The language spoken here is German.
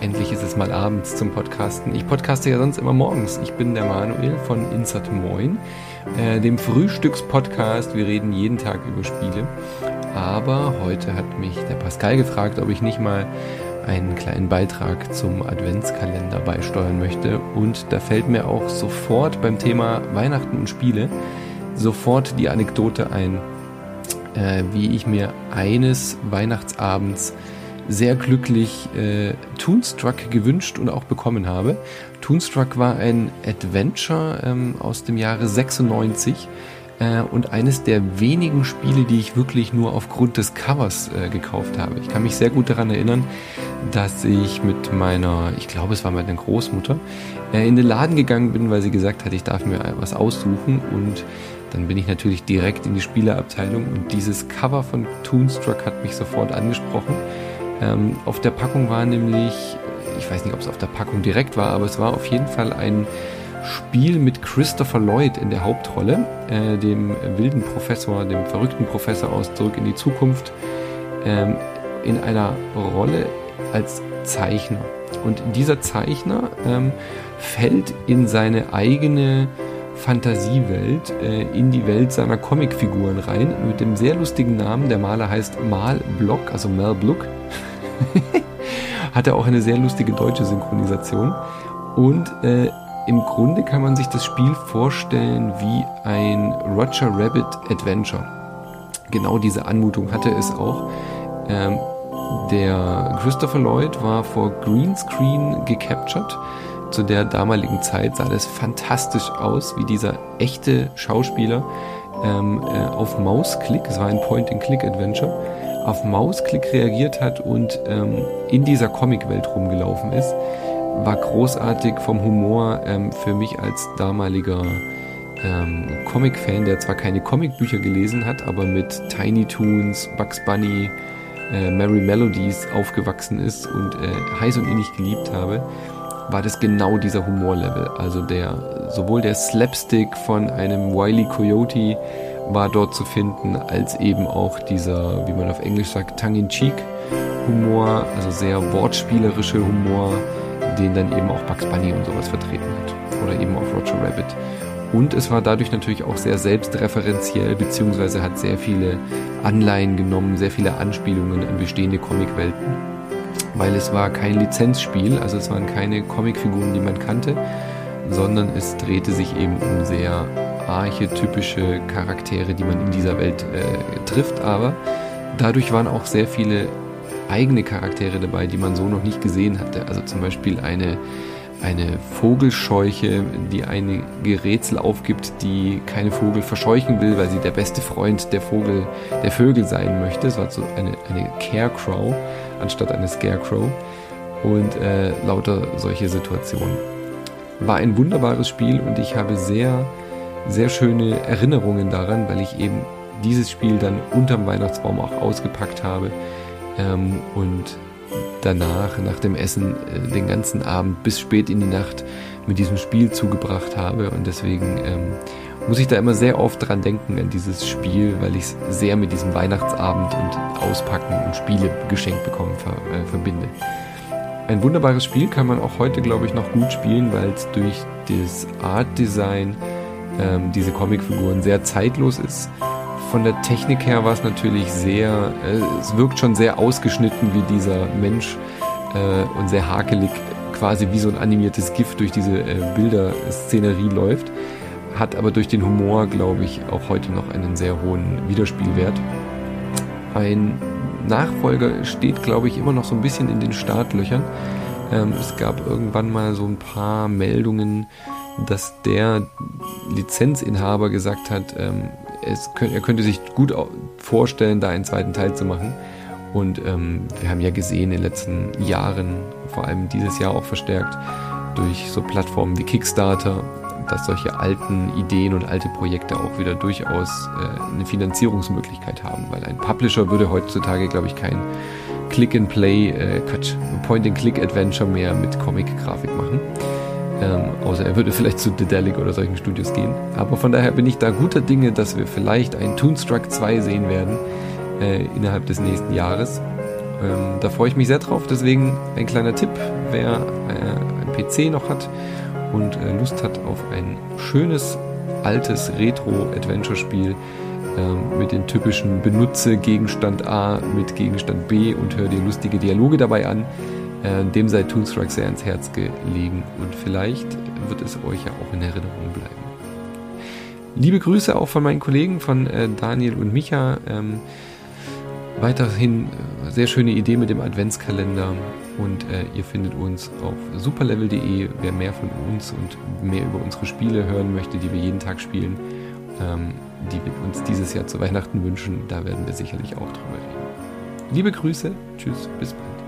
Endlich ist es mal abends zum Podcasten. Ich podcaste ja sonst immer morgens. Ich bin der Manuel von Insert Moin, äh, dem Frühstückspodcast. Wir reden jeden Tag über Spiele. Aber heute hat mich der Pascal gefragt, ob ich nicht mal einen kleinen Beitrag zum Adventskalender beisteuern möchte. Und da fällt mir auch sofort beim Thema Weihnachten und Spiele sofort die Anekdote ein, äh, wie ich mir eines Weihnachtsabends sehr glücklich äh, Toonstruck gewünscht und auch bekommen habe. Toonstruck war ein Adventure ähm, aus dem Jahre 96 äh, und eines der wenigen Spiele, die ich wirklich nur aufgrund des Covers äh, gekauft habe. Ich kann mich sehr gut daran erinnern, dass ich mit meiner, ich glaube es war meine Großmutter, äh, in den Laden gegangen bin, weil sie gesagt hat, ich darf mir was aussuchen und dann bin ich natürlich direkt in die Spieleabteilung und dieses Cover von Toonstruck hat mich sofort angesprochen. Ähm, auf der Packung war nämlich, ich weiß nicht, ob es auf der Packung direkt war, aber es war auf jeden Fall ein Spiel mit Christopher Lloyd in der Hauptrolle, äh, dem wilden Professor, dem verrückten Professor aus Zurück in die Zukunft, ähm, in einer Rolle als Zeichner. Und dieser Zeichner ähm, fällt in seine eigene Fantasiewelt, äh, in die Welt seiner Comicfiguren rein, mit dem sehr lustigen Namen. Der Maler heißt Mal Block, also Mel Block. Hatte auch eine sehr lustige deutsche Synchronisation. Und äh, im Grunde kann man sich das Spiel vorstellen wie ein Roger Rabbit Adventure. Genau diese Anmutung hatte es auch. Ähm, der Christopher Lloyd war vor Greenscreen gecaptured. Zu der damaligen Zeit sah das fantastisch aus, wie dieser echte Schauspieler ähm, äh, auf Mausklick, es war ein Point-and-Click-Adventure, auf Mausklick reagiert hat und ähm, in dieser Comicwelt rumgelaufen ist, war großartig vom Humor ähm, für mich als damaliger ähm, Comic-Fan, der zwar keine Comicbücher gelesen hat, aber mit Tiny Toons, Bugs Bunny, äh, Merry Melodies aufgewachsen ist und äh, heiß und innig geliebt habe, war das genau dieser Humorlevel. Also der sowohl der Slapstick von einem Wiley Coyote war dort zu finden, als eben auch dieser, wie man auf Englisch sagt, Tongue-in-Cheek-Humor, also sehr wortspielerische Humor, den dann eben auch Bugs Bunny und sowas vertreten hat. Oder eben auch Roger Rabbit. Und es war dadurch natürlich auch sehr selbstreferenziell, beziehungsweise hat sehr viele Anleihen genommen, sehr viele Anspielungen an bestehende Comicwelten. Weil es war kein Lizenzspiel, also es waren keine Comicfiguren, die man kannte, sondern es drehte sich eben um sehr archetypische Charaktere, die man in dieser Welt äh, trifft, aber dadurch waren auch sehr viele eigene Charaktere dabei, die man so noch nicht gesehen hatte. Also zum Beispiel eine, eine Vogelscheuche, die einige Rätsel aufgibt, die keine Vogel verscheuchen will, weil sie der beste Freund der Vogel, der Vögel sein möchte. Es war so eine, eine Carecrow anstatt eine Scarecrow und äh, lauter solche Situationen. War ein wunderbares Spiel und ich habe sehr sehr schöne Erinnerungen daran, weil ich eben dieses Spiel dann unterm Weihnachtsbaum auch ausgepackt habe ähm, und danach, nach dem Essen, äh, den ganzen Abend bis spät in die Nacht mit diesem Spiel zugebracht habe. Und deswegen ähm, muss ich da immer sehr oft dran denken an dieses Spiel, weil ich es sehr mit diesem Weihnachtsabend und Auspacken und Spiele geschenkt bekommen ver äh, verbinde. Ein wunderbares Spiel kann man auch heute, glaube ich, noch gut spielen, weil es durch das Art Design ähm, diese Comicfiguren sehr zeitlos ist. Von der Technik her war es natürlich sehr, äh, es wirkt schon sehr ausgeschnitten wie dieser Mensch äh, und sehr hakelig, quasi wie so ein animiertes Gift durch diese äh, Bilderszenerie läuft. Hat aber durch den Humor, glaube ich, auch heute noch einen sehr hohen Wiederspielwert. Ein Nachfolger steht, glaube ich, immer noch so ein bisschen in den Startlöchern. Ähm, es gab irgendwann mal so ein paar Meldungen, dass der Lizenzinhaber gesagt hat, ähm, könnt, er könnte sich gut vorstellen, da einen zweiten Teil zu machen. Und ähm, wir haben ja gesehen in den letzten Jahren, vor allem dieses Jahr auch verstärkt, durch so Plattformen wie Kickstarter, dass solche alten Ideen und alte Projekte auch wieder durchaus äh, eine Finanzierungsmöglichkeit haben, weil ein Publisher würde heutzutage, glaube ich, kein Click-and-Play, äh, Point-and-Click-Adventure mehr mit Comic-Grafik machen. Ähm, außer er würde vielleicht zu Dedelic oder solchen Studios gehen. Aber von daher bin ich da guter Dinge, dass wir vielleicht ein Toonstruck 2 sehen werden äh, innerhalb des nächsten Jahres. Ähm, da freue ich mich sehr drauf. Deswegen ein kleiner Tipp, wer äh, ein PC noch hat und äh, Lust hat auf ein schönes, altes Retro-Adventure-Spiel äh, mit den typischen Benutze Gegenstand A mit Gegenstand B und hör dir lustige Dialoge dabei an. Äh, dem sei Toonstruck sehr ans Herz gelegen und vielleicht wird es euch ja auch in Erinnerung bleiben. Liebe Grüße auch von meinen Kollegen, von äh, Daniel und Micha. Ähm, weiterhin äh, sehr schöne Idee mit dem Adventskalender und äh, ihr findet uns auf superlevel.de. Wer mehr von uns und mehr über unsere Spiele hören möchte, die wir jeden Tag spielen, ähm, die wir uns dieses Jahr zu Weihnachten wünschen, da werden wir sicherlich auch drüber reden. Liebe Grüße, tschüss, bis bald.